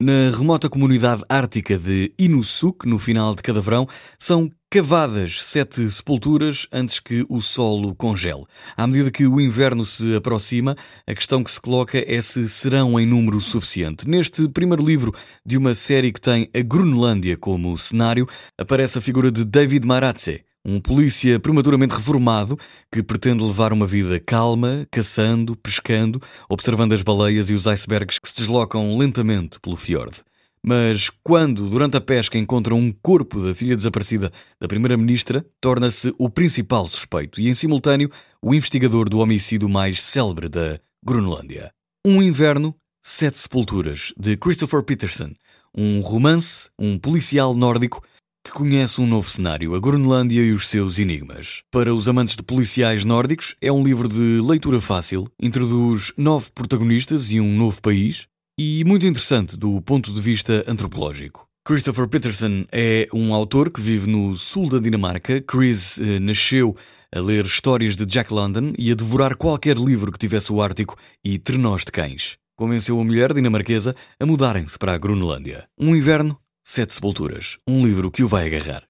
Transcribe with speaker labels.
Speaker 1: Na remota comunidade ártica de Inusuk, no final de cada verão, são cavadas sete sepulturas antes que o solo congele. À medida que o inverno se aproxima, a questão que se coloca é se serão em número suficiente. Neste primeiro livro de uma série que tem a Grunlândia como cenário, aparece a figura de David Maratze, um polícia prematuramente reformado que pretende levar uma vida calma, caçando, pescando, observando as baleias e os icebergs que se deslocam lentamente pelo fiord. Mas quando, durante a pesca, encontra um corpo da filha desaparecida da Primeira-Ministra, torna-se o principal suspeito e, em simultâneo, o investigador do homicídio mais célebre da Grunlândia. Um Inverno, Sete Sepulturas, de Christopher Peterson. Um romance, um policial nórdico que conhece um novo cenário, a Groenlândia e os seus enigmas. Para os amantes de policiais nórdicos, é um livro de leitura fácil, introduz nove protagonistas e um novo país, e muito interessante do ponto de vista antropológico. Christopher Peterson é um autor que vive no sul da Dinamarca. Chris eh, nasceu a ler histórias de Jack London e a devorar qualquer livro que tivesse o Ártico e trenós de cães. Convenceu a mulher dinamarquesa a mudarem-se para a Groenlândia. Um inverno Sete Sepulturas, um livro que o vai agarrar.